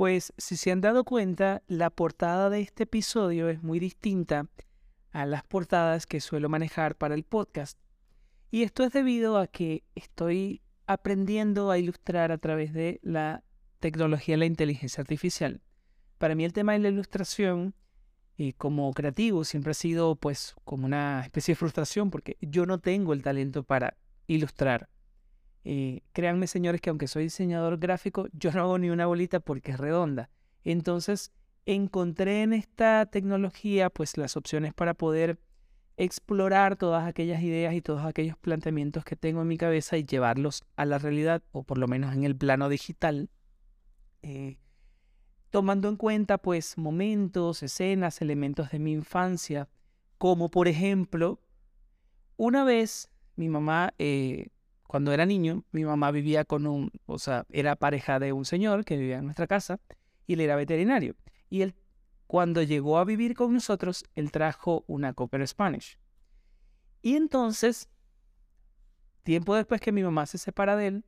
Pues si se han dado cuenta, la portada de este episodio es muy distinta a las portadas que suelo manejar para el podcast. Y esto es debido a que estoy aprendiendo a ilustrar a través de la tecnología de la inteligencia artificial. Para mí el tema de la ilustración eh, como creativo siempre ha sido pues como una especie de frustración porque yo no tengo el talento para ilustrar. Eh, créanme señores que aunque soy diseñador gráfico, yo no hago ni una bolita porque es redonda. Entonces encontré en esta tecnología pues las opciones para poder explorar todas aquellas ideas y todos aquellos planteamientos que tengo en mi cabeza y llevarlos a la realidad o por lo menos en el plano digital. Eh, tomando en cuenta pues momentos, escenas, elementos de mi infancia, como por ejemplo, una vez mi mamá eh, cuando era niño, mi mamá vivía con un, o sea, era pareja de un señor que vivía en nuestra casa y él era veterinario. Y él, cuando llegó a vivir con nosotros, él trajo una Cocker Spanish. Y entonces, tiempo después que mi mamá se separa de él,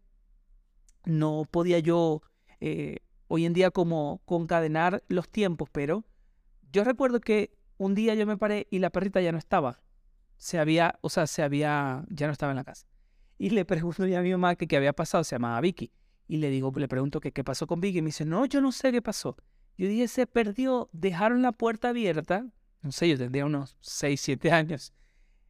no podía yo eh, hoy en día como concadenar los tiempos, pero yo recuerdo que un día yo me paré y la perrita ya no estaba. Se había, o sea, se había, ya no estaba en la casa. Y le pregunto a mi mamá que qué había pasado, se llamaba Vicky. Y le digo, le pregunto que qué pasó con Vicky. Y me dice, no, yo no sé qué pasó. Yo dije, se perdió, dejaron la puerta abierta. No sé, yo tendría unos 6, 7 años.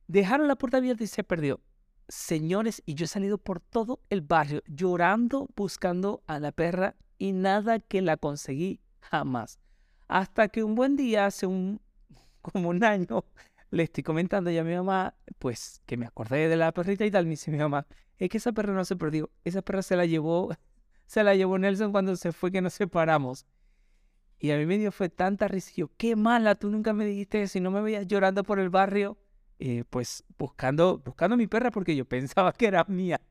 Dejaron la puerta abierta y se perdió. Señores, y yo he salido por todo el barrio llorando, buscando a la perra y nada que la conseguí jamás. Hasta que un buen día, hace un, como un año, le estoy comentando ya a mi mamá, pues que me acordé de la perrita y tal, me dice mi mamá, es que esa perra no se perdió, esa perra se la llevó, se la llevó Nelson cuando se fue que nos separamos. Y a mí me dio fue tanta risa, yo, qué mala, tú nunca me dijiste si no me veías llorando por el barrio, eh, pues buscando, buscando mi perra porque yo pensaba que era mía.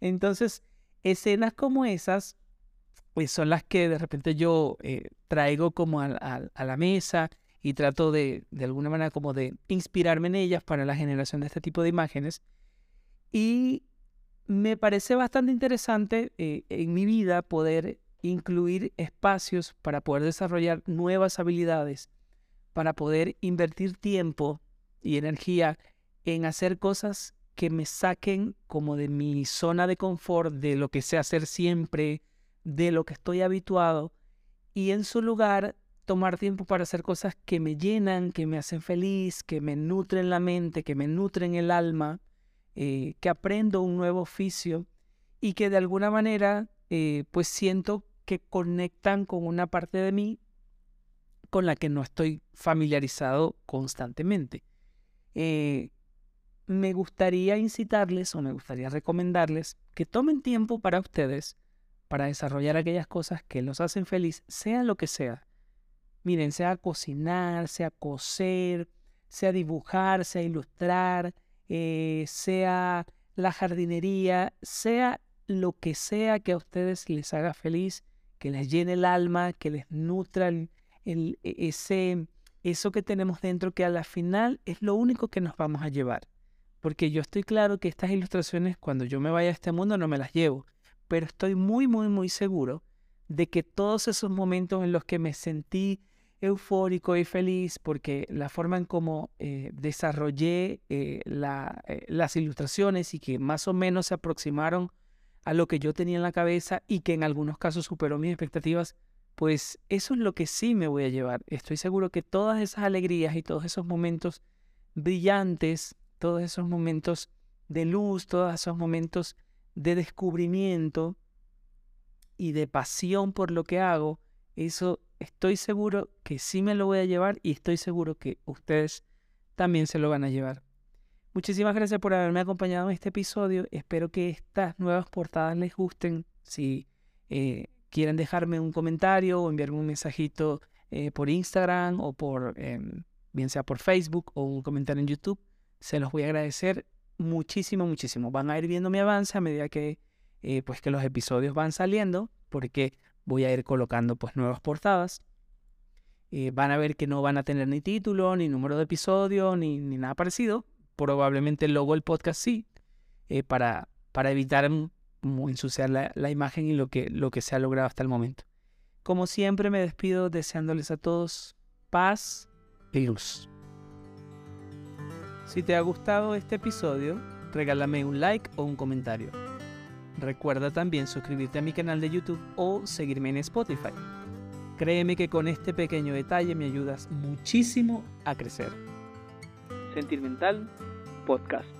Entonces, escenas como esas, pues son las que de repente yo eh, traigo como a la mesa y trato de, de alguna manera como de inspirarme en ellas para la generación de este tipo de imágenes. Y me parece bastante interesante eh, en mi vida poder incluir espacios para poder desarrollar nuevas habilidades, para poder invertir tiempo y energía en hacer cosas que me saquen como de mi zona de confort, de lo que sé hacer siempre, de lo que estoy habituado, y en su lugar tomar tiempo para hacer cosas que me llenan, que me hacen feliz, que me nutren la mente, que me nutren el alma, eh, que aprendo un nuevo oficio y que de alguna manera eh, pues siento que conectan con una parte de mí con la que no estoy familiarizado constantemente. Eh, me gustaría incitarles o me gustaría recomendarles que tomen tiempo para ustedes para desarrollar aquellas cosas que los hacen feliz, sea lo que sea. Miren, sea cocinar, sea coser, sea dibujar, sea ilustrar, eh, sea la jardinería, sea lo que sea que a ustedes les haga feliz, que les llene el alma, que les nutra el, e, ese, eso que tenemos dentro, que a la final es lo único que nos vamos a llevar. Porque yo estoy claro que estas ilustraciones, cuando yo me vaya a este mundo, no me las llevo. Pero estoy muy, muy, muy seguro de que todos esos momentos en los que me sentí eufórico y feliz porque la forma en cómo eh, desarrollé eh, eh, las ilustraciones y que más o menos se aproximaron a lo que yo tenía en la cabeza y que en algunos casos superó mis expectativas, pues eso es lo que sí me voy a llevar. Estoy seguro que todas esas alegrías y todos esos momentos brillantes, todos esos momentos de luz, todos esos momentos de descubrimiento y de pasión por lo que hago, eso estoy seguro que sí me lo voy a llevar y estoy seguro que ustedes también se lo van a llevar. Muchísimas gracias por haberme acompañado en este episodio. Espero que estas nuevas portadas les gusten. Si eh, quieren dejarme un comentario o enviarme un mensajito eh, por Instagram o por, em, bien sea por Facebook o un comentario en YouTube, se los voy a agradecer muchísimo, muchísimo. Van a ir viendo mi avance a medida que, eh, pues que los episodios van saliendo, porque voy a ir colocando pues nuevas portadas. Eh, van a ver que no van a tener ni título, ni número de episodio, ni, nada parecido. Probablemente el logo del podcast sí, eh, para, para evitar ensuciar la, la, imagen y lo que, lo que se ha logrado hasta el momento. Como siempre me despido deseándoles a todos paz y luz. Si te ha gustado este episodio, regálame un like o un comentario. Recuerda también suscribirte a mi canal de YouTube o seguirme en Spotify. Créeme que con este pequeño detalle me ayudas muchísimo a crecer. Sentimental Podcast.